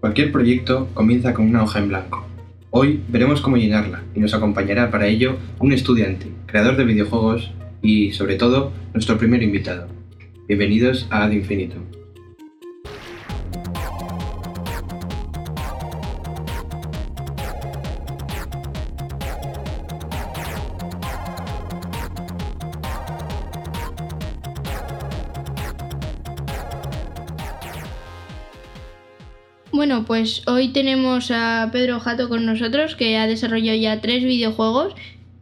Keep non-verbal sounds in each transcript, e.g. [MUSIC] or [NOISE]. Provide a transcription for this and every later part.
Cualquier proyecto comienza con una hoja en blanco. Hoy veremos cómo llenarla y nos acompañará para ello un estudiante, creador de videojuegos y, sobre todo, nuestro primer invitado. Bienvenidos a Ad Infinito. Bueno, pues hoy tenemos a Pedro Jato con nosotros, que ha desarrollado ya tres videojuegos.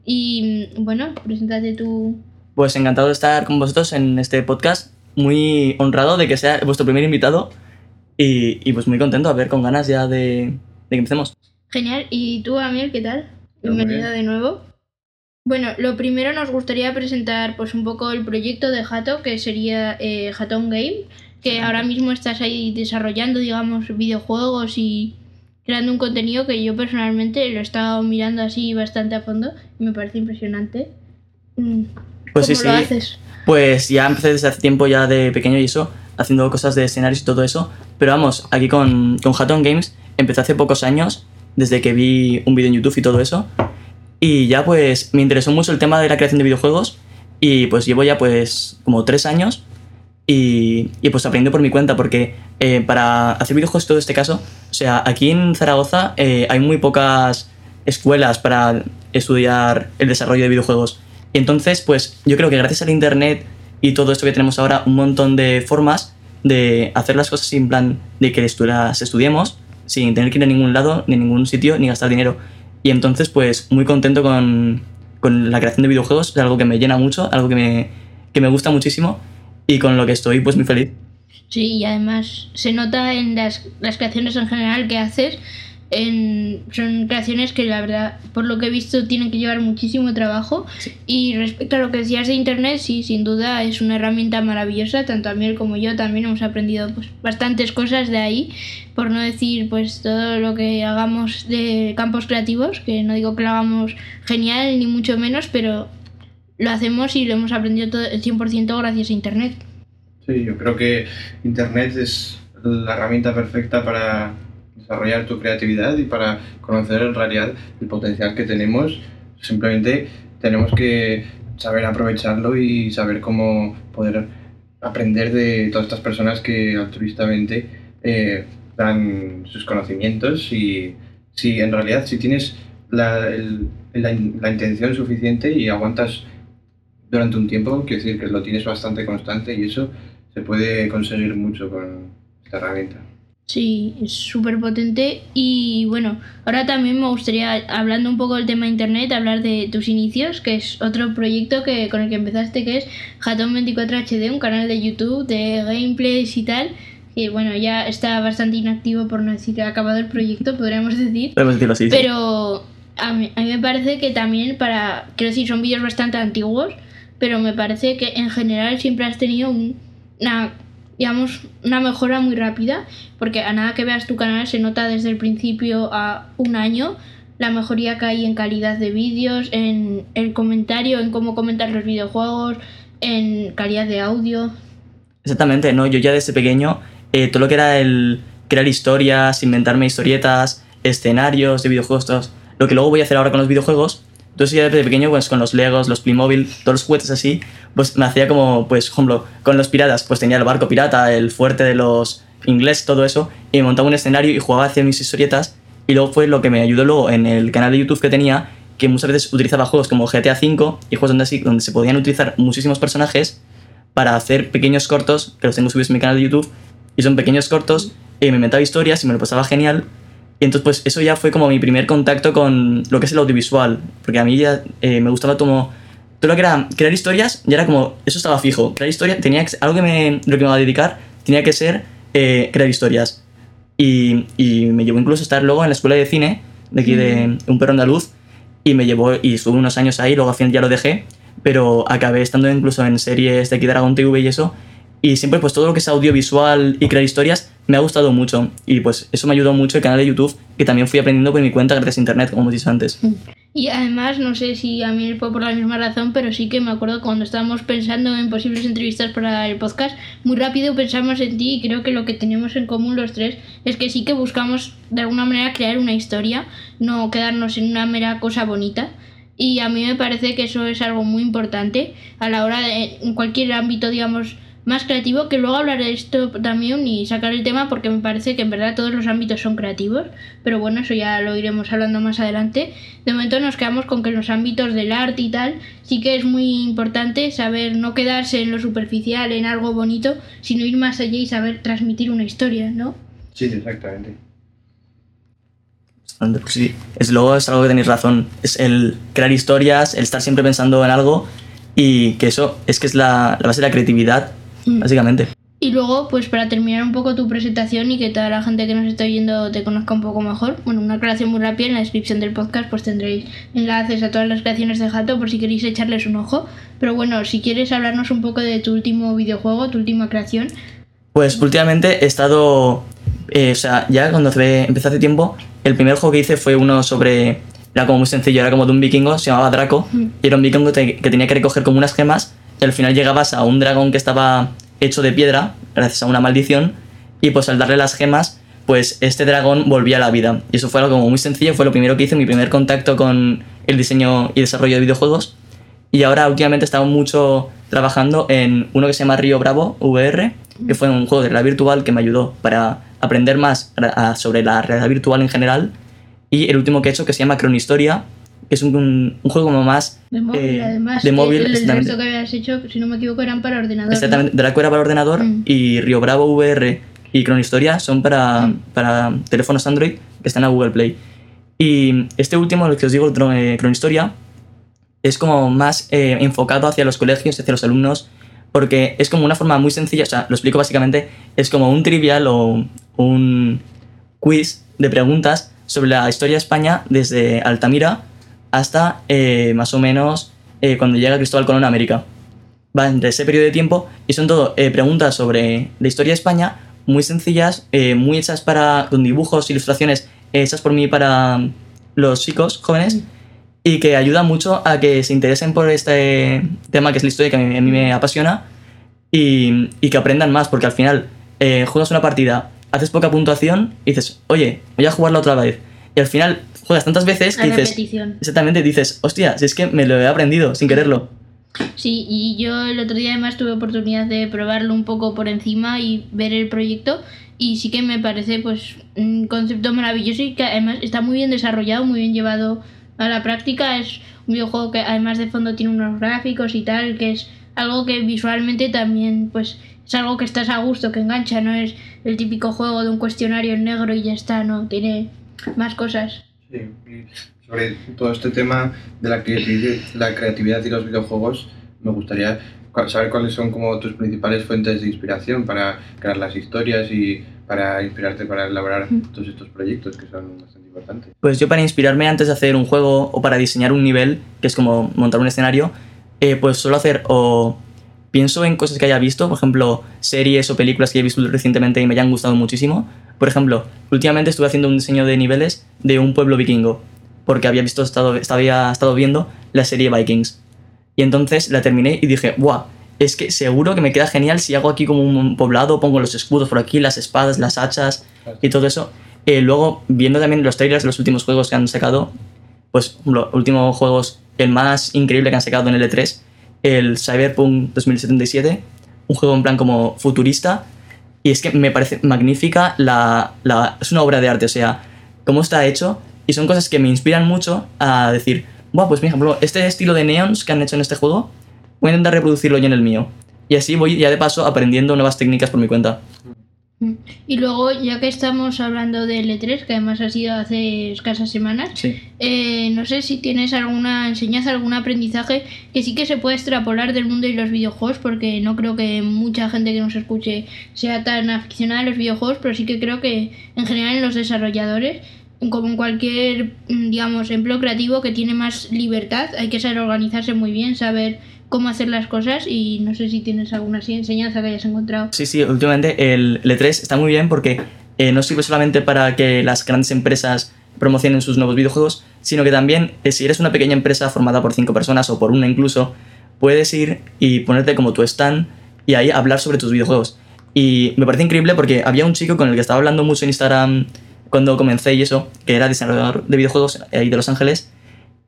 Y bueno, preséntate tú. Pues encantado de estar con vosotros en este podcast. Muy honrado de que sea vuestro primer invitado. Y, y pues muy contento, a ver, con ganas ya de, de que empecemos. Genial. ¿Y tú, Amiel, qué tal? Bienvenido bien. de nuevo. Bueno, lo primero nos gustaría presentar pues un poco el proyecto de Jato, que sería eh, Game, que ahora mismo estás ahí desarrollando, digamos, videojuegos y creando un contenido que yo personalmente lo he estado mirando así bastante a fondo y me parece impresionante. Mm, Pues sí, ¿Cómo lo sí. haces? Pues ya empecé desde hace tiempo ya de pequeño y eso, haciendo cosas de escenarios y todo eso. Pero vamos, aquí con, con Hatton Games empecé hace pocos años, desde que vi un vídeo en YouTube y todo eso. Y ya pues me interesó mucho el tema de la creación de videojuegos y pues llevo ya pues como tres años y, y pues aprendiendo por mi cuenta porque eh, para hacer videojuegos todo este caso, o sea, aquí en Zaragoza eh, hay muy pocas escuelas para estudiar el desarrollo de videojuegos. Y entonces, pues yo creo que gracias al internet y todo esto que tenemos ahora, un montón de formas de hacer las cosas sin plan de que las estudiemos, sin tener que ir a ningún lado, ni a ningún sitio, ni gastar dinero. Y entonces, pues muy contento con, con la creación de videojuegos, es algo que me llena mucho, algo que me, que me gusta muchísimo y con lo que estoy pues muy feliz. Sí, y además se nota en las, las creaciones en general que haces. En, son creaciones que la verdad, por lo que he visto, tienen que llevar muchísimo trabajo. Y respecto a lo que decías de Internet, sí, sin duda es una herramienta maravillosa. Tanto Amiel como yo también hemos aprendido pues, bastantes cosas de ahí. Por no decir pues todo lo que hagamos de campos creativos, que no digo que lo hagamos genial ni mucho menos, pero lo hacemos y lo hemos aprendido todo el 100% gracias a Internet. Sí, yo creo que Internet es la herramienta perfecta para desarrollar tu creatividad y para conocer en realidad el potencial que tenemos. Simplemente tenemos que saber aprovecharlo y saber cómo poder aprender de todas estas personas que altruistamente eh, dan sus conocimientos y si en realidad si tienes la, el- la la intención suficiente y aguantas durante un tiempo, quiero decir que lo tienes bastante constante y eso se puede conseguir mucho con esta herramienta. Sí, es súper potente. Y bueno, ahora también me gustaría, hablando un poco del tema de internet, hablar de tus inicios, que es otro proyecto que, con el que empezaste, que es Hatton24HD, un canal de YouTube de gameplays y tal. Que bueno, ya está bastante inactivo, por no decir que ha acabado el proyecto, podríamos decir. Podemos decirlo así. sí. Pero a mí, a mí me parece que también para, quiero decir, son vídeos bastante antiguos, pero me parece que en general siempre has tenido un- una, digamos, una mejora muy rápida, porque a nada que veas tu canal se nota desde el principio a un año la mejoría que hay en calidad de vídeos, en el comentario, en cómo comentar los videojuegos, en calidad de audio. Exactamente, no, yo ya desde pequeño, eh, todo lo que era el crear historias, inventarme historietas, escenarios de videojuegos, todos- lo que luego voy a hacer ahora con los videojuegos, entonces ya desde pequeño, pues con los Legos, los Playmobil, todos los juguetes así, pues me hacía como, pues, por ejemplo, con los piratas, pues tenía el barco pirata, el fuerte de los ingleses, todo eso, y me montaba un escenario y jugaba hacia mis historietas, y luego fue lo que me ayudó luego en el canal de YouTube que tenía, que muchas veces utilizaba juegos como GTA V y juegos donde, así, donde se podían utilizar muchísimos personajes, para hacer pequeños cortos, que los tengo subidos en mi canal de YouTube, y son pequeños cortos, y me inventaba historias y me lo pasaba genial. Y entonces, pues eso ya fue como mi primer contacto con lo que es el audiovisual, porque a mí ya eh, me gustaba como. Todo lo que era crear historias, ya era como. Eso estaba fijo. Crear historias, tenía que algo que me, lo que me iba a dedicar, tenía que ser eh, crear historias. Y, y me llevó incluso a estar luego en la escuela de cine, de aquí de un perro andaluz, y me llevó, y estuve unos años ahí, luego al final ya lo dejé, pero acabé estando incluso en series de aquí de Aragón TV y eso, y siempre pues todo lo que es audiovisual y crear historias me ha gustado mucho, y pues eso me ayudó mucho el canal de YouTube, que también fui aprendiendo por mi cuenta gracias a internet, como hemos dicho antes. Y además, no sé si a mí fue por la misma razón, pero sí que me acuerdo cuando estábamos pensando en posibles entrevistas para el podcast, muy rápido pensamos en ti y creo que lo que tenemos en común los tres es que sí que buscamos de alguna manera crear una historia, no quedarnos en una mera cosa bonita. Y a mí me parece que eso es algo muy importante a la hora de, en cualquier ámbito, digamos, más creativo, que luego hablaré de esto también y sacar el tema porque me parece que en verdad todos los ámbitos son creativos, pero bueno, eso ya lo iremos hablando más adelante. De momento nos quedamos con que en los ámbitos del arte y tal sí que es muy importante saber no quedarse en lo superficial, en algo bonito, sino ir más allá y saber transmitir una historia, ¿no? Sí, exactamente. Pues sí, es, luego es algo que tenéis razón, es el crear historias, el estar siempre pensando en algo y que eso es que es la, la base de la creatividad Mm. básicamente. Y luego, pues para terminar un poco tu presentación y que toda la gente que nos está oyendo te conozca un poco mejor, bueno, una creación muy rápida en la descripción del podcast, pues tendréis enlaces a todas las creaciones de Jato por si queréis echarles un ojo. Pero bueno, si quieres hablarnos un poco de tu último videojuego, tu última creación. Pues últimamente he estado, eh, o sea, ya cuando empecé hace tiempo, el primer juego que hice fue uno sobre, era como muy sencillo, era como de un vikingo, se llamaba Draco, Mm. y era un vikingo que que tenía que recoger como unas gemas, y al final llegabas a un dragón que estaba hecho de piedra, gracias a una maldición, y pues al darle las gemas, pues este dragón volvía a la vida. Y eso fue algo como muy sencillo, fue lo primero que hice, mi primer contacto con el diseño y desarrollo de videojuegos. Y ahora últimamente he estado mucho trabajando en uno que se llama Río Bravo VR, que fue un juego de realidad virtual que me ayudó para aprender más sobre la realidad virtual en general. Y el último que he hecho que se llama Cronohistoria, que es un, un- un juego como más... De móvil, eh, además. de móvil, El que habías hecho, si no me equivoco, eran para ordenador. ¿no? Exactamente, Draco era para ordenador Mm. y Río Bravo VR y Cronohistoria son para, Mm. para teléfonos Android que están a Google Play. Y este último, el que os digo, el eh, Cronohistoria, es como más eh, enfocado hacia los colegios, hacia los alumnos, porque es como una forma muy sencilla, o sea, lo explico básicamente, es como un trivial o un quiz de preguntas sobre la historia de España desde Altamira hasta eh, más o menos eh, cuando llega Cristóbal Colón a América. Va entre ese periodo de tiempo y son todo eh, preguntas sobre la historia de España muy sencillas, muy hechas para, con dibujos, ilustraciones hechas por mí para los chicos jóvenes y que ayuda mucho a que se interesen por este tema que es la historia que a mí, a mí me apasiona y, y que aprendan más, porque al final juegas una partida, haces poca puntuación y dices, oye, voy a jugarla otra vez. Y al final juegas tantas veces que dices, exactamente, dices, hostia, si es que me lo he aprendido sin quererlo. Sí, y yo el otro día además tuve oportunidad de probarlo un poco por encima y ver el proyecto y sí que me parece pues un concepto maravilloso y que además está muy bien desarrollado, muy bien llevado a la práctica. Es un videojuego que además de fondo tiene unos gráficos y tal, que es algo que visualmente también pues es algo que estás a gusto, que engancha, no es el típico juego de un cuestionario en negro y ya está, no, tiene más cosas. Sobre todo este tema de la creatividad, la creatividad y los videojuegos, me gustaría saber cuáles son como tus principales fuentes de inspiración para crear las historias y para inspirarte para elaborar Mm. todos estos proyectos que son bastante importantes. Pues yo para inspirarme antes de hacer un juego o para diseñar un nivel, que es como montar un escenario, eh, pues suelo hacer o pienso en cosas que haya visto, por ejemplo, series o películas que he visto recientemente y me hayan gustado muchísimo. Por ejemplo, últimamente estuve haciendo un diseño de niveles de un pueblo vikingo, porque había visto, estado, viendo la serie Vikings. Y entonces la terminé y dije, ¡buah! Es que seguro que me queda genial si hago aquí como un poblado, pongo los escudos por aquí, las espadas, las hachas y todo eso. Eh, luego, viendo también los trailers de los últimos juegos que han sacado, pues los últimos juegos, el más increíble que han sacado en el E3, el Cyberpunk 2077, un juego en plan como futurista, y es que me parece magnífica, la, la- es una obra de arte, o sea, cómo está hecho, y son cosas que me inspiran mucho a decir, Buah, pues por ejemplo, este estilo de neons que han hecho en este juego, voy a intentar reproducirlo yo en el mío. Y así voy ya de paso aprendiendo nuevas técnicas por mi cuenta. Y luego, ya que estamos hablando del E3, que además ha sido hace escasas semanas, Sí. eh, no sé si tienes alguna enseñanza, algún aprendizaje que sí que se puede extrapolar del mundo de los videojuegos, porque no creo que mucha gente que nos escuche sea tan aficionada a los videojuegos, pero sí que creo que en general en los desarrolladores, como en cualquier, mm, digamos, empleo creativo que tiene más libertad, hay que saber organizarse muy bien, saber cómo hacer las cosas y no sé si tienes alguna enseñanza que hayas encontrado. Sí, sí, últimamente el L3 está muy bien porque eh, no sirve solamente para que las grandes empresas promocionen sus nuevos videojuegos, sino que también eh, si eres una pequeña empresa formada por cinco personas o por una incluso, puedes ir y ponerte como tu stand y ahí hablar sobre tus videojuegos. Y me parece increíble porque había un chico con el que estaba hablando mucho en Instagram cuando comencé y eso, que era diseñador de videojuegos ahí de Los Ángeles.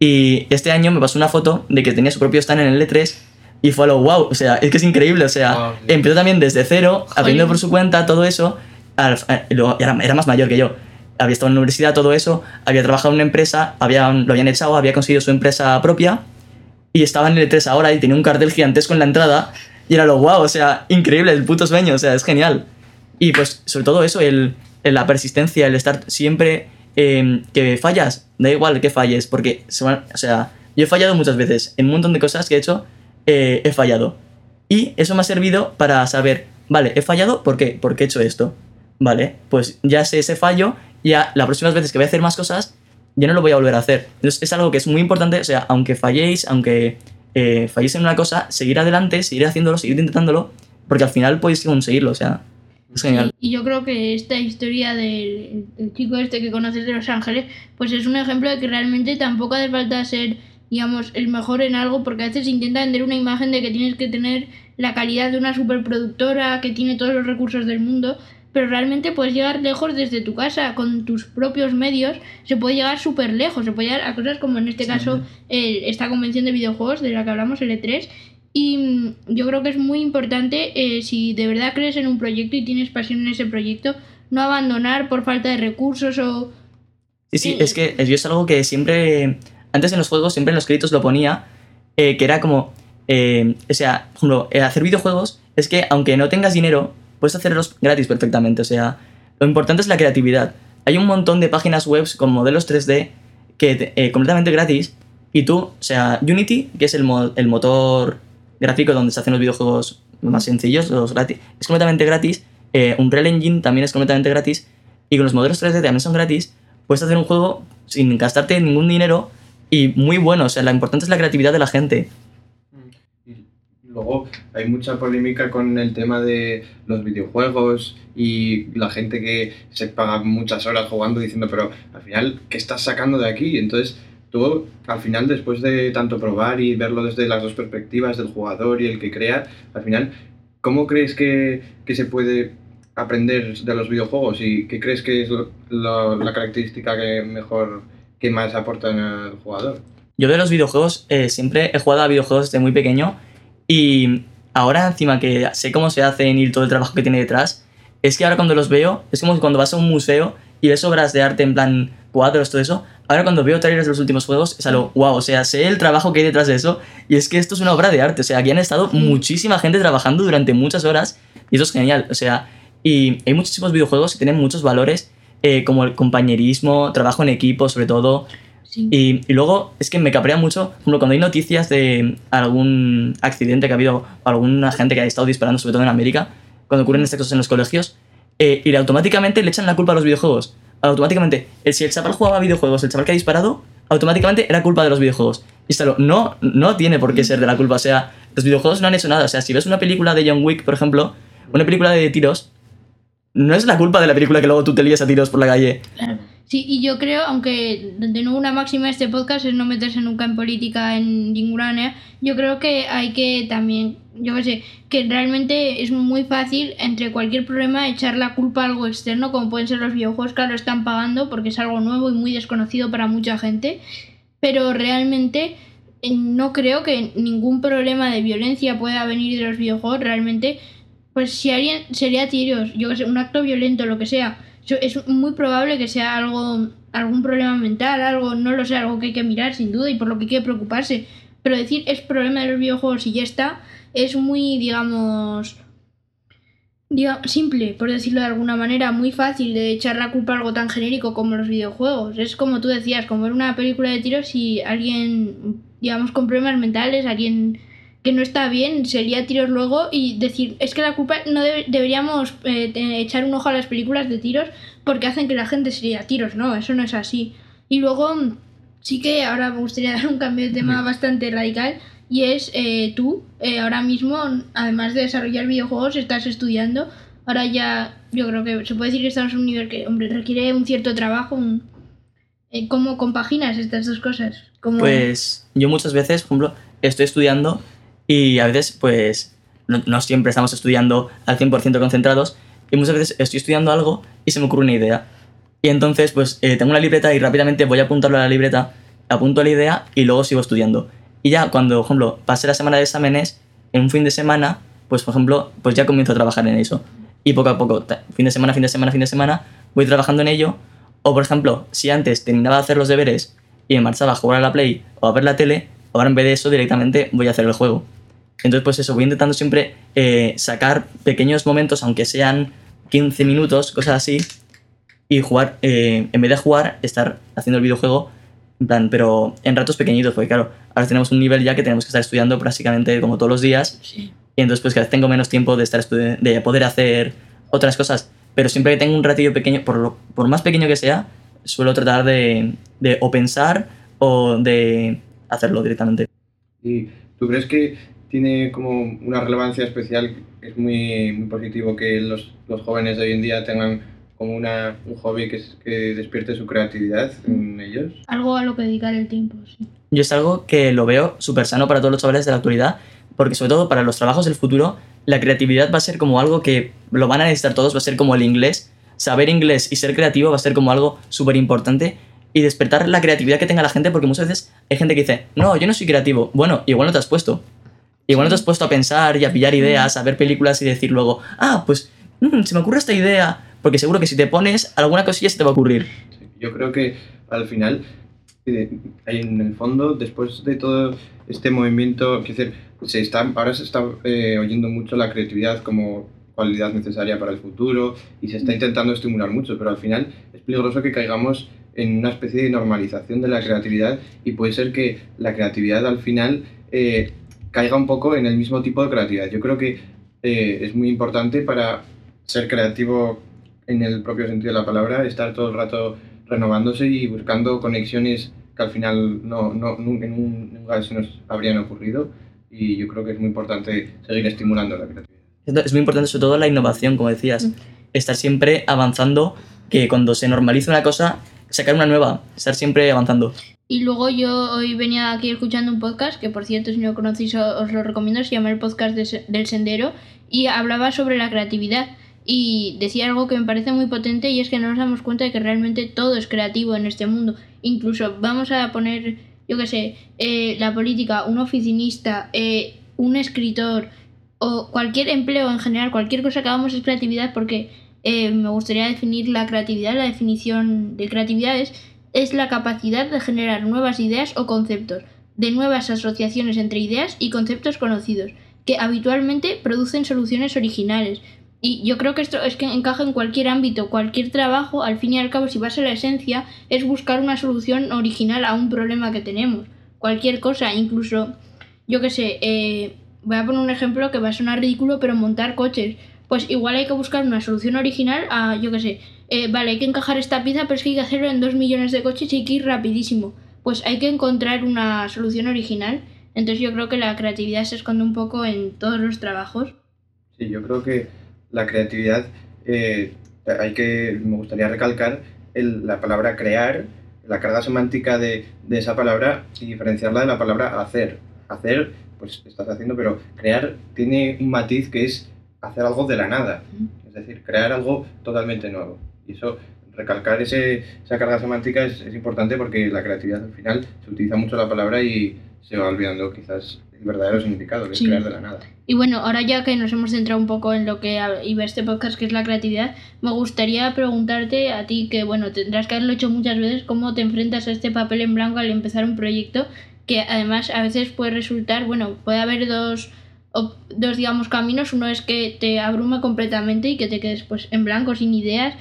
Y este año me pasó una foto de que tenía su propio stand en el E3 y fue a lo wow, o sea, es que es increíble, o sea, Wow, empezó también desde cero, aprendiendo por su cuenta todo eso, era, era más mayor que yo, había estado en la universidad, todo eso, había trabajado en una empresa, había, lo habían echado, había conseguido su empresa propia y estaba en el E3 ahora y tenía un cartel gigantesco en la entrada y era lo wow, o sea, increíble, el puto sueño, o sea, es genial. Y pues sobre todo eso, el, el- la persistencia, el estar siempre eh, que fallas, da igual que falles, porque, se van- o sea, yo he fallado muchas veces, en un montón de cosas que he hecho, eh, he fallado. Y eso me ha servido para saber, vale, he fallado, ¿por qué? ¿Por qué he hecho esto? Vale, pues ya sé ese fallo, ya las próximas veces que voy a hacer más cosas, ya no lo voy a volver a hacer. Entonces es algo que es muy importante, o sea, aunque falléis, aunque eh, falléis en una cosa, seguir adelante, seguir haciéndolo, seguir intentándolo, porque al final podéis conseguirlo, o sea, es genial. Y yo creo que esta historia del el chico este que conoces de Los Ángeles, pues es un ejemplo de que realmente tampoco hace falta ser, digamos, el mejor en algo, porque a veces intenta vender una imagen de que tienes que tener la calidad de una superproductora que tiene todos los recursos del mundo, pero realmente puedes llegar lejos desde tu casa, con tus propios medios, se puede llegar súper lejos, se puede llegar a cosas como en este caso esta convención de videojuegos de la que hablamos, el E3, y mm, yo creo que es muy importante, eh, si de verdad crees en un proyecto y tienes pasión en ese proyecto, no abandonar por falta de recursos o... Sí, sí, es que yo es algo que siempre, antes en los juegos, siempre en los créditos lo ponía, eh, que era como, eh, o sea, por ejemplo, hacer videojuegos es que aunque no tengas dinero, puedes hacerlos gratis perfectamente, o sea, lo importante es la creatividad. Hay un montón de páginas web con modelos 3D que te- completamente gratis y tú, o sea, Unity, que es el, mo- el motor gráfico donde se hacen los videojuegos más sencillos, los gratis, es completamente gratis. Eh, Unreal Engine también es completamente gratis. Y con los modelos 3D también son gratis. Puedes hacer un juego sin gastarte ningún dinero y muy bueno. O sea, lo importante es la creatividad de la gente. Luego hay mucha polémica con el tema de los videojuegos y la gente que se paga muchas horas jugando diciendo, pero al final, ¿qué estás sacando de aquí? Entonces, tú al final, después de tanto probar y verlo desde las dos perspectivas del jugador y el que crea, al final, ¿cómo crees que, que se puede aprender de los videojuegos y qué crees que es la característica que mejor, que más aportan al jugador? Yo de los videojuegos eh, siempre he jugado a videojuegos desde muy pequeño y ahora encima que sé cómo se hacen y todo el trabajo que tiene detrás, es que ahora cuando los veo, es como cuando vas a un museo y ves obras de arte en plan cuadros, todo eso. Ahora cuando veo trailers de los últimos juegos es algo, wow, o sea, sé el trabajo que hay detrás de eso y es que esto es una obra de arte, o sea, aquí han estado muchísima gente trabajando durante muchas horas y eso es genial, o sea, y hay muchísimos videojuegos que tienen muchos valores eh, como el compañerismo, trabajo en equipo sobre todo, Sí. y, y luego es que me caprea mucho, por ejemplo, cuando hay noticias de algún accidente que ha habido, alguna gente que ha estado disparando, sobre todo en América, cuando ocurren estas cosas en los colegios, eh, y automáticamente le echan la culpa a los videojuegos. Automáticamente, el, si el chaval jugaba videojuegos, el chaval que ha disparado, automáticamente era culpa de los videojuegos. Y no, no tiene por qué ser de la culpa. O sea, los videojuegos no han hecho nada. O sea, si ves una película de John Wick, por ejemplo, una película de tiros, no es la culpa de la película que luego tú te lías a tiros por la calle. Sí, y yo creo, aunque de nuevo una máxima de este podcast es no meterse nunca en política en ninguna manera, yo creo que hay que también, yo qué sé, que realmente es muy fácil entre cualquier problema echar la culpa a algo externo, como pueden ser los videojuegos que ahora están pagando porque es algo nuevo y muy desconocido para mucha gente, pero realmente eh, no creo que ningún problema de violencia pueda venir de los videojuegos, realmente, pues si alguien sería tiros, yo qué sé, un acto violento, lo que sea, es muy probable que sea algo, algún problema mental, algo, no lo sé, algo que hay que mirar sin duda y por lo que hay que preocuparse. Pero decir es problema de los videojuegos y ya está, es muy, digamos, diga- simple, por decirlo de alguna manera, muy fácil de echar la culpa a algo tan genérico como los videojuegos. Es como tú decías, como ver una película de tiros y alguien, digamos, con problemas mentales, alguien que no está bien, sería tiros luego y decir, es que la culpa no debe- deberíamos eh, echar un ojo a las películas de tiros porque hacen que la gente sería tiros, no, eso no es así. Y luego mm, sí que ahora me gustaría [LAUGHS] dar un cambio de tema bastante radical y es eh, tú, eh, ahora mismo, además de desarrollar videojuegos, estás estudiando. Ahora ya, yo creo que se puede decir que estamos en un nivel que, hombre, requiere un cierto trabajo, un- Eh, ¿Cómo compaginas estas dos cosas? ¿Cómo- Pues yo muchas veces, por ejemplo, estoy estudiando y a veces, pues, no, no siempre estamos estudiando al 100% concentrados y muchas veces estoy estudiando algo y se me ocurre una idea. Y entonces, pues, eh, tengo una libreta y rápidamente voy a apuntarlo a la libreta, apunto la idea y luego sigo estudiando. Y ya cuando, por ejemplo, pase la semana de exámenes, en un fin de semana, pues, por ejemplo, pues ya comienzo a trabajar en eso. Y poco a poco, fin de semana, fin de semana, fin de semana, voy trabajando en ello. O, por ejemplo, si antes terminaba de hacer los deberes y me marchaba a jugar a la Play o a ver la tele, ahora en vez de eso directamente voy a hacer el juego. Entonces, pues eso, voy intentando siempre eh, sacar pequeños momentos, aunque sean 15 minutos, cosas así, y jugar, eh, en vez de jugar, estar haciendo el videojuego, en plan, pero en ratos pequeñitos, porque claro, ahora tenemos un nivel ya que tenemos que estar estudiando prácticamente como todos los días, Sí. y entonces pues cada vez tengo menos tiempo de estar de poder hacer otras cosas. Pero siempre que tengo un ratillo pequeño, por, lo- por más pequeño que sea, suelo tratar de, de o pensar o de hacerlo directamente. ¿Y tú crees que tiene como una relevancia especial? Es muy, muy positivo que los, los jóvenes de hoy en día tengan como una, un hobby que, es- que despierte su creatividad en ellos. Algo a lo que dedicar el tiempo, sí. Yo es algo que lo veo súper sano para todos los chavales de la actualidad, porque sobre todo para los trabajos del futuro, la creatividad va a ser como algo que lo van a necesitar todos, va a ser como el inglés. Saber inglés y ser creativo va a ser como algo súper importante y despertar la creatividad que tenga la gente, porque muchas veces hay gente que dice, no, yo no soy creativo. Bueno, igual no te has puesto. Igual no te has puesto a pensar y a pillar ideas, a ver películas y decir luego, ah, pues mm, se me ocurre esta idea, porque seguro que si te pones, alguna cosilla se te va a ocurrir. Sí, Yo creo que al final, eh, en el fondo, después de todo este movimiento, quiero decir, se está, ahora se está eh, oyendo mucho la creatividad como cualidad necesaria para el futuro y se está intentando estimular mucho, pero al final es peligroso que caigamos en una especie de normalización de la creatividad y puede ser que la creatividad al final eh, caiga un poco en el mismo tipo de creatividad. Yo creo que eh, es muy importante para ser creativo en el propio sentido de la palabra, estar todo el rato renovándose y buscando conexiones que al final no, no, nun- en un nunca se nos habrían ocurrido y yo creo que es muy importante seguir estimulando la creatividad. Es muy importante sobre todo la innovación, como decías. Estar siempre avanzando, que cuando se normaliza una cosa, sacar una nueva, estar siempre avanzando. Y luego yo hoy venía aquí escuchando un podcast, que por cierto si no conocéis os lo recomiendo, se llama el podcast del Sendero, y hablaba sobre la creatividad. Y decía algo que me parece muy potente y es que no nos damos cuenta de que realmente todo es creativo en este mundo. Incluso vamos a poner, yo qué sé, eh, la política, un oficinista, eh, un escritor o cualquier empleo en general, cualquier cosa que hagamos es creatividad porque eh, me gustaría definir la creatividad, la definición de creatividad es es la capacidad de generar nuevas ideas o conceptos, de nuevas asociaciones entre ideas y conceptos conocidos, que habitualmente producen soluciones originales. Y yo creo que esto es que encaja en cualquier ámbito, cualquier trabajo, al fin y al cabo, si vas a la esencia, es buscar una solución original a un problema que tenemos. Cualquier cosa, incluso, yo qué sé, eh, voy a poner un ejemplo que va a sonar ridículo, pero montar coches. Pues igual hay que buscar una solución original a, yo qué sé, eh, vale, hay que encajar esta pieza, pero es que hay que hacerlo en dos millones de coches y hay que ir rapidísimo. Pues hay que encontrar una solución original. Entonces yo creo que la creatividad se esconde un poco en todos los trabajos. Sí, yo creo que la creatividad, eh, hay que, me gustaría recalcar el- la palabra crear, la carga semántica de, de esa palabra y diferenciarla de la palabra hacer. Hacer, pues estás haciendo, pero crear tiene un matiz que es hacer algo de la nada, es decir, crear algo totalmente nuevo. Y eso, recalcar ese, esa carga semántica es, es importante porque la creatividad al final se utiliza mucho la palabra y se va olvidando quizás el verdadero significado, que Sí. es crear de la nada. Y bueno, ahora ya que nos hemos centrado un poco en lo que iba este podcast, que es la creatividad, me gustaría preguntarte a ti, que bueno, tendrás que haberlo hecho muchas veces, cómo te enfrentas a este papel en blanco al empezar un proyecto, que además a veces puede resultar, bueno, puede haber dos, dos digamos, caminos. Uno es que te abruma completamente y que te quedes pues en blanco, sin ideas.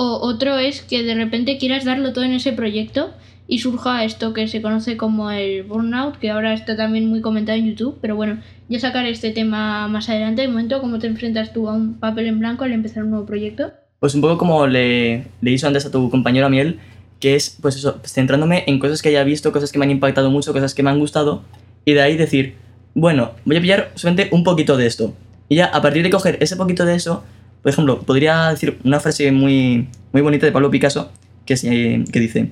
O otro es que de repente quieras darlo todo en ese proyecto y surja esto que se conoce como el burnout, que ahora está también muy comentado en YouTube, pero bueno, ya sacaré este tema más adelante. De momento, ¿cómo te enfrentas tú a un papel en blanco al empezar un nuevo proyecto? Pues un poco como le, hizo antes a tu compañero Miel, que es, pues eso, centrándome en cosas que haya visto, cosas que me han impactado mucho, cosas que me han gustado, y de ahí decir, bueno, voy a pillar solamente un poquito de esto. Y ya, a partir de coger ese poquito de eso, por ejemplo, podría decir una frase muy, muy bonita de Pablo Picasso, que, dice,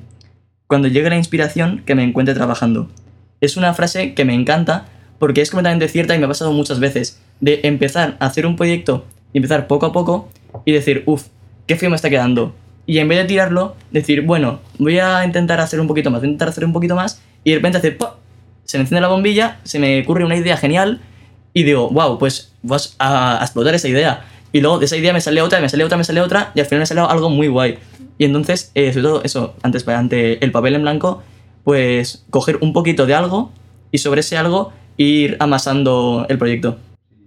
cuando llegue la inspiración que me encuentre trabajando. Es una frase que me encanta porque es completamente cierta y me ha pasado muchas veces de empezar a hacer un proyecto y empezar poco a poco y decir, uff, qué feo me está quedando. Y en vez de tirarlo, decir, bueno, voy a intentar hacer un poquito más, voy a intentar hacer un poquito más y de repente hacer, ¡pum! se me enciende la bombilla, se me ocurre una idea genial y digo, wow, pues vas a explotar esa idea. Y luego de esa idea me sale otra, me sale otra, me sale otra y al final me sale algo muy guay. Y entonces, eh, sobre todo eso, antes ante el papel en blanco, pues coger un poquito de algo y sobre ese algo ir amasando el proyecto.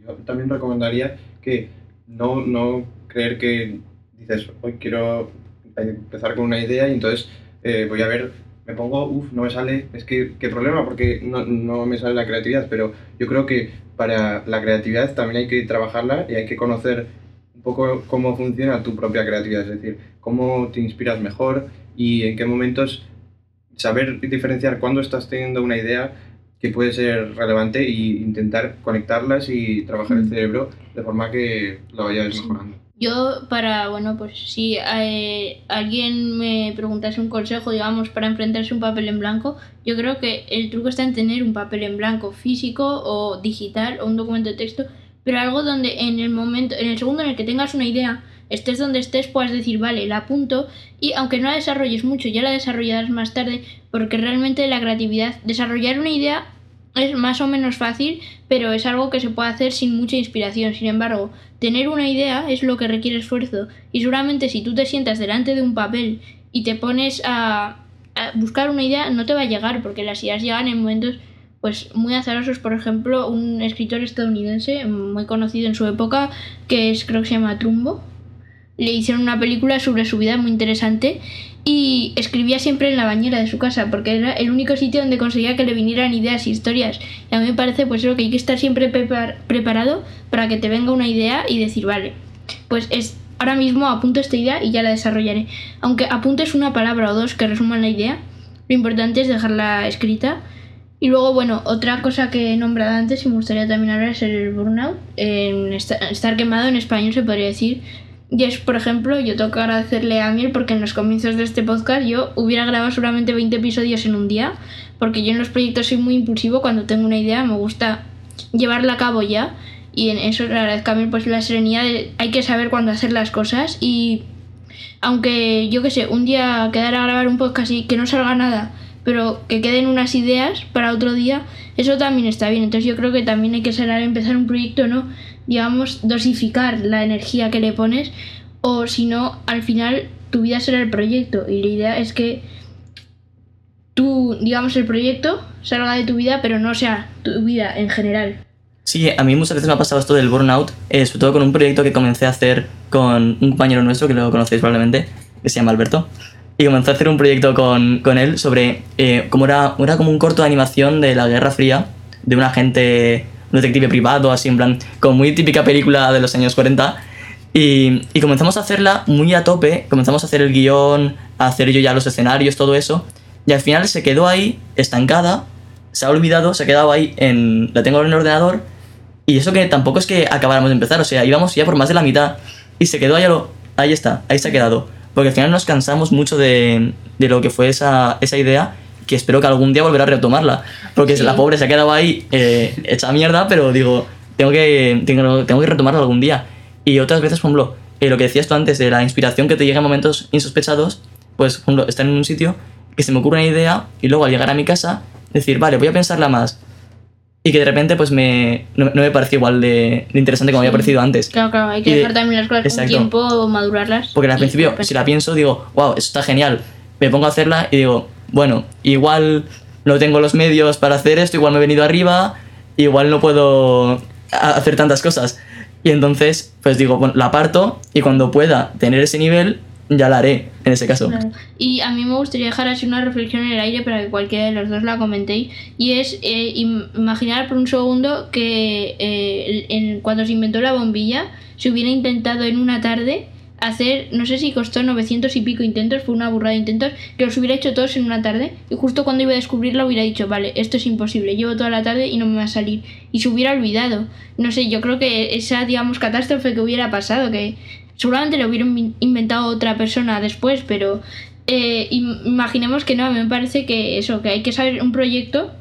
Yo también recomendaría que no, no creer que dices, hoy quiero empezar con una idea y entonces eh, voy a ver, me pongo, uff, no me sale, es que, qué problema, porque no, no me sale la creatividad, pero yo creo que para la creatividad también hay que trabajarla y hay que conocer un poco cómo funciona tu propia creatividad, es decir, cómo te inspiras mejor y en qué momentos saber diferenciar cuándo estás teniendo una idea que puede ser relevante e intentar conectarlas y trabajar el cerebro de forma que lo vayas mejorando. Yo para, bueno, pues si eh, alguien me preguntase un consejo, digamos, para enfrentarse a un papel en blanco, yo creo que el truco está en tener un papel en blanco físico o digital o un documento de texto, pero algo donde en el momento, en el segundo en el que tengas una idea, estés donde estés, puedas decir, vale, la apunto y aunque no la desarrolles mucho, ya la desarrollarás más tarde, porque realmente la creatividad, desarrollar una idea es más o menos fácil, pero es algo que se puede hacer sin mucha inspiración. Sin embargo, tener una idea es lo que requiere esfuerzo. Y seguramente si tú te sientas delante de un papel y te pones a, buscar una idea, no te va a llegar, porque las ideas llegan en momentos pues muy azarosos. Por ejemplo, un escritor estadounidense muy conocido en su época, que es creo que se llama Trumbo, le hicieron una película sobre su vida muy interesante y escribía siempre en la bañera de su casa porque era el único sitio donde conseguía que le vinieran ideas y historias. Y a mí me parece pues eso que hay que estar siempre prepar- preparado para que te venga una idea y decir, vale, pues es ahora mismo apunto esta idea y ya la desarrollaré. Aunque apuntes una palabra o dos que resuman la idea, lo importante es dejarla escrita. Y luego, bueno, otra cosa que he nombrado antes y me gustaría también hablar es el burnout. Esta- estar quemado en español se podría decir. Y es, por ejemplo, yo tengo que agradecerle a Miel porque en los comienzos de este podcast yo hubiera grabado solamente 20 episodios en un día, porque yo en los proyectos soy muy impulsivo, cuando tengo una idea me gusta llevarla a cabo ya, y en eso le agradezco a Miel pues la serenidad, de- hay que saber cuándo hacer las cosas y aunque yo que sé, un día quedar a grabar un podcast y que no salga nada, pero que queden unas ideas para otro día, eso también está bien. Entonces yo creo que también hay que saber empezar un proyecto, ¿no? Digamos, dosificar la energía que le pones, o si no, al final tu vida será el proyecto. Y la idea es que tú, digamos, el proyecto salga de tu vida, pero no sea tu vida en general. Sí, a mí muchas veces me ha pasado esto del burnout, eh, sobre todo con un proyecto que comencé a hacer con un compañero nuestro, que lo conocéis probablemente, que se llama Alberto. Y comencé a hacer un proyecto con, con él sobre eh, cómo era, era como un corto de animación de la Guerra Fría, de un agente, un detective privado, así en plan, como muy típica película de los años 40. Y, y comenzamos a hacerla muy a tope, comenzamos a hacer el guion, a hacer yo ya los escenarios, todo eso. Y al final se quedó ahí, estancada, se ha olvidado, se ha quedado ahí en... La tengo en el ordenador y eso que tampoco es que acabáramos de empezar, o sea, íbamos ya por más de la mitad y se quedó ahí, ahí está, ahí se ha quedado. Porque al final nos cansamos mucho de, de lo que fue esa, esa idea que espero que algún día volverá a retomarla. Porque Sí. la pobre se ha quedado ahí eh, hecha mierda, pero digo, tengo que, tengo, tengo que retomarla algún día. Y otras veces, por ejemplo, eh, lo que decías tú antes de la inspiración que te llega en momentos insospechados, pues, por ejemplo, estar en un sitio que se me ocurre una idea y luego al llegar a mi casa decir, vale, voy a pensarla más. Y que de repente pues me, no, no me pareció igual de, de interesante como Sí. había parecido antes. Claro, claro, hay que Y de- dejar también las cosas Exacto. un tiempo, madurarlas. Porque al principio, si la pienso, digo, wow, eso está genial. Me pongo a hacerla y digo, bueno, igual no tengo los medios para hacer esto, igual me he venido arriba, igual no puedo hacer tantas cosas. Y entonces, pues digo, bueno, la aparto y cuando pueda tener ese nivel, ya la haré, en ese caso. Y a mí me gustaría dejar así una reflexión en el aire para que cualquiera de los dos la comentéis. Y es eh, im- imaginar por un segundo que eh, cuando se inventó la bombilla se hubiera intentado en una tarde hacer, no sé si costó 900 y pico intentos, fue una burrada de intentos, que los hubiera hecho todos en una tarde y justo cuando iba a descubrirla hubiera dicho, vale, esto es imposible, llevo toda la tarde y no me va a salir. Y se hubiera olvidado. No sé, yo creo que esa, digamos, catástrofe que hubiera pasado, que seguramente lo hubiera in- inventado otra persona después, pero eh, im- imaginemos que no, a mí me parece que eso, que hay que saber un proyecto,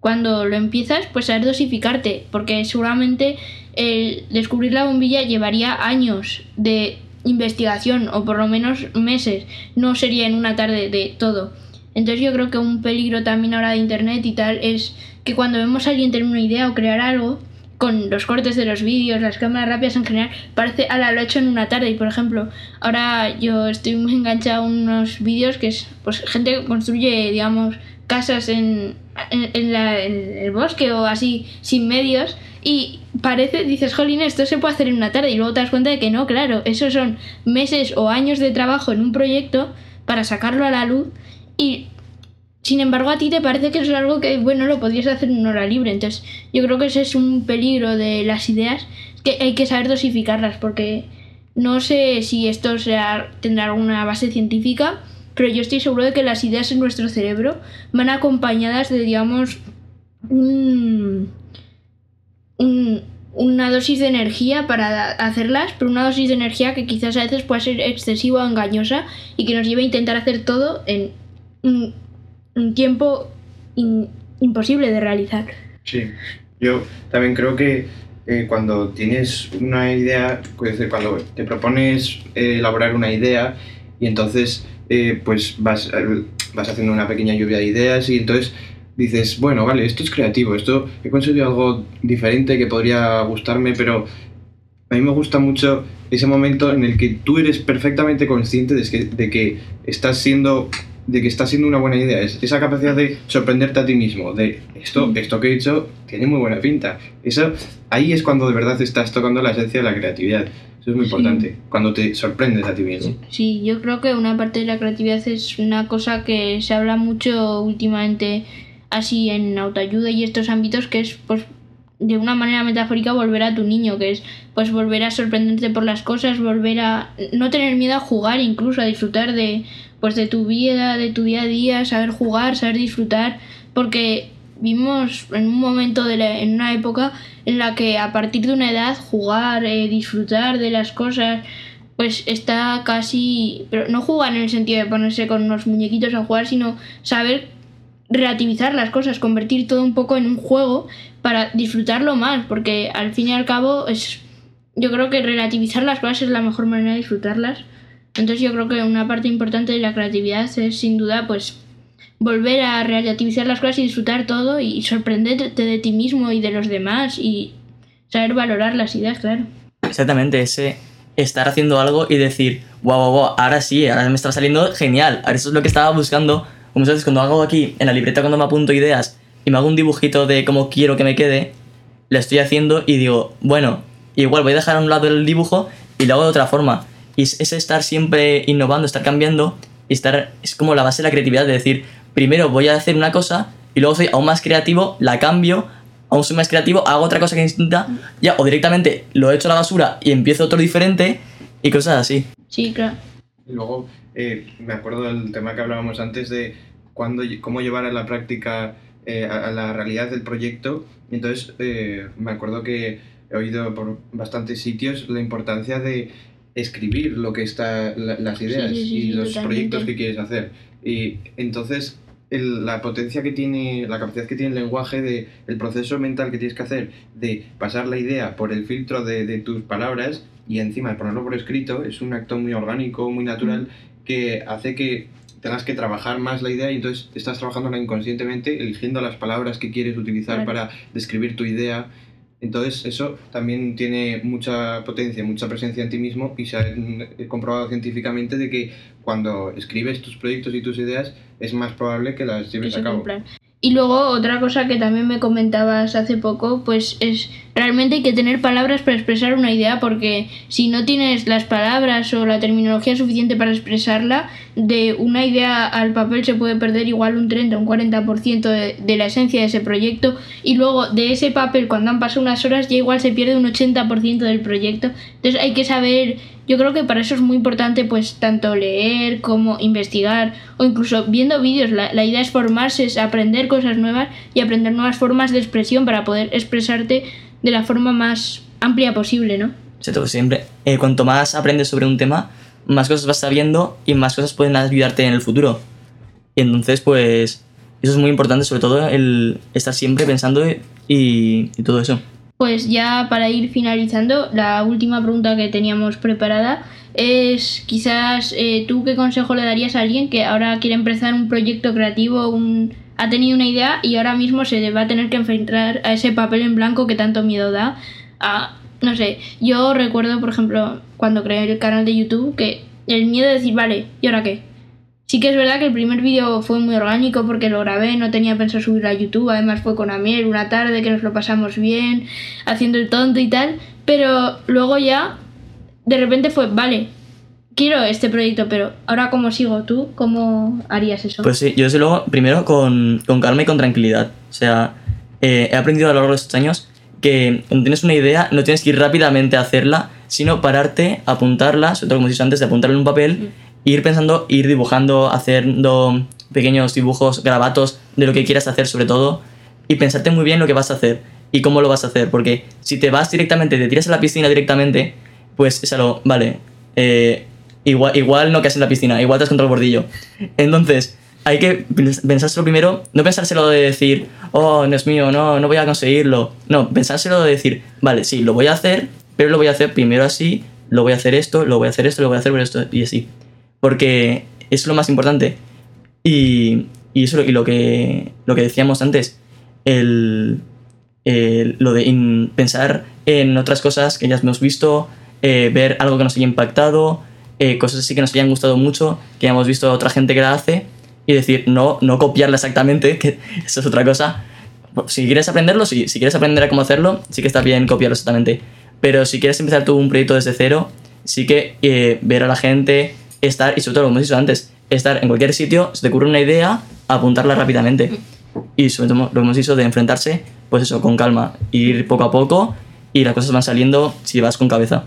cuando lo empiezas, pues saber dosificarte, porque seguramente el descubrir la bombilla llevaría años de investigación, o por lo menos meses, no sería en una tarde de todo. Entonces yo creo que un peligro también ahora de internet y tal es que cuando vemos a alguien tener una idea o crear algo, con los cortes de los vídeos, las cámaras rápidas en general, parece, ala, lo he hecho en una tarde. Y por ejemplo, ahora yo estoy muy enganchada a unos vídeos que es, pues, gente que construye, digamos, casas en, en, la- en el bosque o así, sin medios. Y parece, dices, jolín, esto se puede hacer en una tarde. Y luego te das cuenta de que no, claro, esos son meses o años de trabajo en un proyecto para sacarlo a la luz. Y sin embargo, a ti te parece que es algo que, bueno, lo podrías hacer en hora libre. Entonces, yo creo que ese es un peligro de las ideas, que hay que saber dosificarlas, porque no sé si esto tendrá alguna base científica, pero yo estoy seguro de que las ideas en nuestro cerebro van acompañadas de, digamos, un, un- una dosis de energía para hacerlas, pero una dosis de energía que quizás a veces pueda ser excesiva o engañosa y que nos lleve a intentar hacer todo en un, tiempo imposible de realizar. Sí, yo también creo que eh, cuando tienes una idea, es decir, cuando te propones eh, elaborar una idea y entonces eh, pues vas, vas haciendo una pequeña lluvia de ideas y entonces dices, bueno, vale, esto es creativo, esto he conseguido algo diferente que podría gustarme, pero a mí me gusta mucho ese momento en el que tú eres perfectamente consciente de que estás siendo de que está siendo una buena idea, es esa capacidad de sorprenderte a ti mismo, de esto, Mm. esto que he hecho tiene muy buena pinta. Eso, ahí es cuando de verdad estás tocando la esencia de la creatividad. Eso es muy Sí. importante, cuando te sorprendes a ti mismo. Sí, yo creo que una parte de la creatividad es una cosa que se habla mucho últimamente así en autoayuda y estos ámbitos que es pues de una manera metafórica volver a tu niño, que es pues volver a sorprenderte por las cosas, volver a no tener miedo a jugar, incluso a disfrutar de pues de tu vida, de tu día a día, saber jugar, saber disfrutar, porque vivimos en un momento de la- en una época en la que a partir de una edad jugar, eh, disfrutar de las cosas, pues está casi, pero no jugar en el sentido de ponerse con unos muñequitos a jugar, sino saber relativizar las cosas, convertir todo un poco en un juego para disfrutarlo más, porque al fin y al cabo es yo creo que relativizar las cosas es la mejor manera de disfrutarlas. Entonces yo creo que una parte importante de la creatividad es sin duda pues volver a relativizar las cosas y disfrutar todo y sorprenderte de ti mismo y de los demás y saber valorar las ideas, claro. Exactamente, ese estar haciendo algo y decir, wow, wow, wow, ahora sí, ahora me está saliendo genial. Ahora eso es lo que estaba buscando. Como sabes, cuando hago aquí en la libreta, cuando me apunto ideas y me hago un dibujito de cómo quiero que me quede, lo estoy haciendo y digo, bueno, igual voy a dejar a un lado el dibujo y lo hago de otra forma. Y es es estar siempre innovando, estar cambiando y estar. Es como la base de la creatividad, de decir, primero voy a hacer una cosa y luego soy aún más creativo, la cambio, aún soy más creativo, hago otra cosa que es distinta, ya, o directamente lo echo a la basura y empiezo otro diferente y cosas así. Sí, claro. Y luego eh, me acuerdo del tema que hablábamos antes de cuándo, cómo llevar a la práctica, eh, a, a la realidad del proyecto. Y Entonces eh, me acuerdo que he oído por bastantes sitios la importancia de escribir lo que está, la- las ideas sí, sí, y los totalmente. proyectos que quieres hacer. Y entonces el- la potencia que tiene, la capacidad que tiene el lenguaje, de, el proceso mental que tienes que hacer de pasar la idea por el filtro de, de tus palabras y encima de ponerlo por escrito, es un acto muy orgánico, muy natural, que hace que tengas que trabajar más la idea y entonces estás trabajando inconscientemente, eligiendo las palabras que quieres utilizar Claro. para describir tu idea. Entonces eso también tiene mucha potencia, mucha presencia en ti mismo y se ha comprobado científicamente de que cuando escribes tus proyectos y tus ideas es más probable que las lleves a cabo. Y luego otra cosa que también me comentabas hace poco, pues es realmente hay que tener palabras para expresar una idea porque si no tienes las palabras o la terminología suficiente para expresarla, de una idea al papel se puede perder igual un 30 un 40% de, de la esencia de ese proyecto y luego de ese papel cuando han pasado unas horas ya igual se pierde un 80% del proyecto. Entonces hay que saber yo creo que para eso es muy importante pues tanto leer como investigar o incluso viendo vídeos. La, la idea es formarse, es aprender cosas nuevas y aprender nuevas formas de expresión para poder expresarte de la forma más amplia posible, ¿no? Exacto, siempre. eh, cuanto más aprendes sobre un tema, más cosas vas sabiendo y más cosas pueden ayudarte en el futuro. Y entonces, pues, eso es muy importante, sobre todo el estar siempre pensando y, y todo eso. Pues ya para ir finalizando, la última pregunta que teníamos preparada es quizás eh, tú qué consejo le darías a alguien que ahora quiere empezar un proyecto creativo, un, ha tenido una idea y ahora mismo se va a tener que enfrentar a ese papel en blanco que tanto miedo da. A, no sé, yo recuerdo, por ejemplo, cuando creé el canal de YouTube, que el miedo de decir, vale, ¿y ahora qué? Sí que es verdad que el primer vídeo fue muy orgánico porque lo grabé, no tenía pensado subirlo a YouTube, además fue con Amiel una tarde que nos lo pasamos bien, haciendo el tonto y tal, pero luego ya de repente fue, vale, quiero este proyecto, pero ahora cómo sigo tú, ¿cómo harías eso? Pues sí, yo desde luego, primero con, con calma y con tranquilidad. O sea, eh, he aprendido a lo largo de estos años que cuando tienes una idea no tienes que ir rápidamente a hacerla, sino pararte, apuntarla, sobre todo como he dicho antes, de apuntarla en un papel, ir pensando, ir dibujando, haciendo pequeños dibujos, grabatos de lo que quieras hacer sobre todo, y pensarte muy bien lo que vas a hacer y cómo lo vas a hacer, porque si te vas directamente, te tiras a la piscina directamente, pues es algo, vale, eh, igual, igual no que en la piscina, igual te has contra el bordillo. Entonces, hay que pensárselo primero, no pensárselo de decir, oh, no es mío, no, no voy a conseguirlo. No, pensárselo de decir, vale, sí, lo voy a hacer, pero lo voy a hacer primero así, lo voy a hacer esto, lo voy a hacer esto, lo voy a hacer esto y así. Porque es lo más importante. Y, y eso y lo que, lo que decíamos antes, el, lo de pensar en otras cosas que ya hemos visto, eh, ver algo que nos haya impactado, eh, cosas así que nos hayan gustado mucho, que hayamos visto a otra gente que la hace, y decir, no, no copiarla exactamente, [LAUGHS] que eso es otra cosa. Si quieres aprenderlo, sí, si quieres aprender a cómo hacerlo, sí que está bien copiarlo exactamente. Pero si quieres empezar tú un proyecto desde cero, sí que eh, ver a la gente, estar, y sobre todo, como hemos dicho antes, estar en cualquier sitio, se te ocurre una idea, apuntarla rápidamente. Y sobre todo, lo que hemos dicho de enfrentarse, pues eso, con calma, ir poco a poco y las cosas van saliendo si vas con cabeza.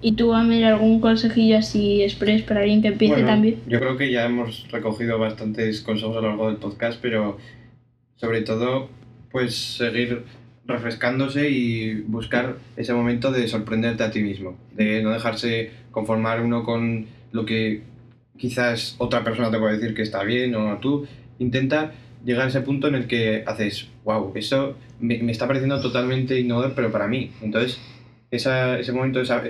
¿Y tú, Amir, algún consejillo así express para alguien que empiece también? Yo creo que ya hemos recogido bastantes consejos a lo largo del podcast, pero sobre todo, pues seguir refrescándose y buscar ese momento de sorprenderte a ti mismo, de no dejarse conformar uno con lo que quizás otra persona te puede decir que está bien o tú. Intenta llegar a ese punto en el que haces, wow, eso me, me está pareciendo totalmente innovador, pero para mí. Entonces, esa, ese momento esa,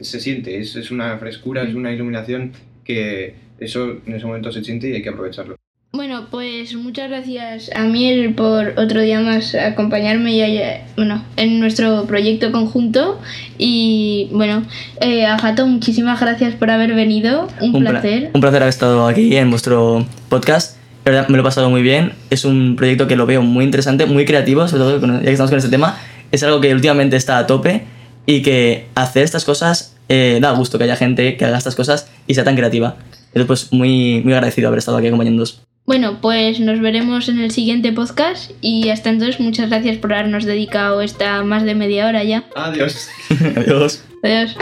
se siente, es, es una frescura, es una iluminación que eso en ese momento se siente y hay que aprovecharlo. Bueno, pues muchas gracias a Miel por otro día más acompañarme y bueno, en nuestro proyecto conjunto. Y bueno, eh, a Jato, muchísimas gracias por haber venido. Un, un placer. un placer haber estado aquí en vuestro podcast me lo he pasado muy bien. Es un proyecto que lo veo muy interesante, muy creativo, sobre todo ya que estamos con este tema. Es algo que últimamente está a tope y que hacer estas cosas eh, da gusto que haya gente que haga estas cosas y sea tan creativa. Entonces, pues muy, muy agradecido haber estado aquí acompañándonos. Bueno, pues nos veremos en el siguiente podcast y hasta entonces muchas gracias por habernos dedicado esta más de media hora ya. Adiós. [LAUGHS] Adiós. Adiós.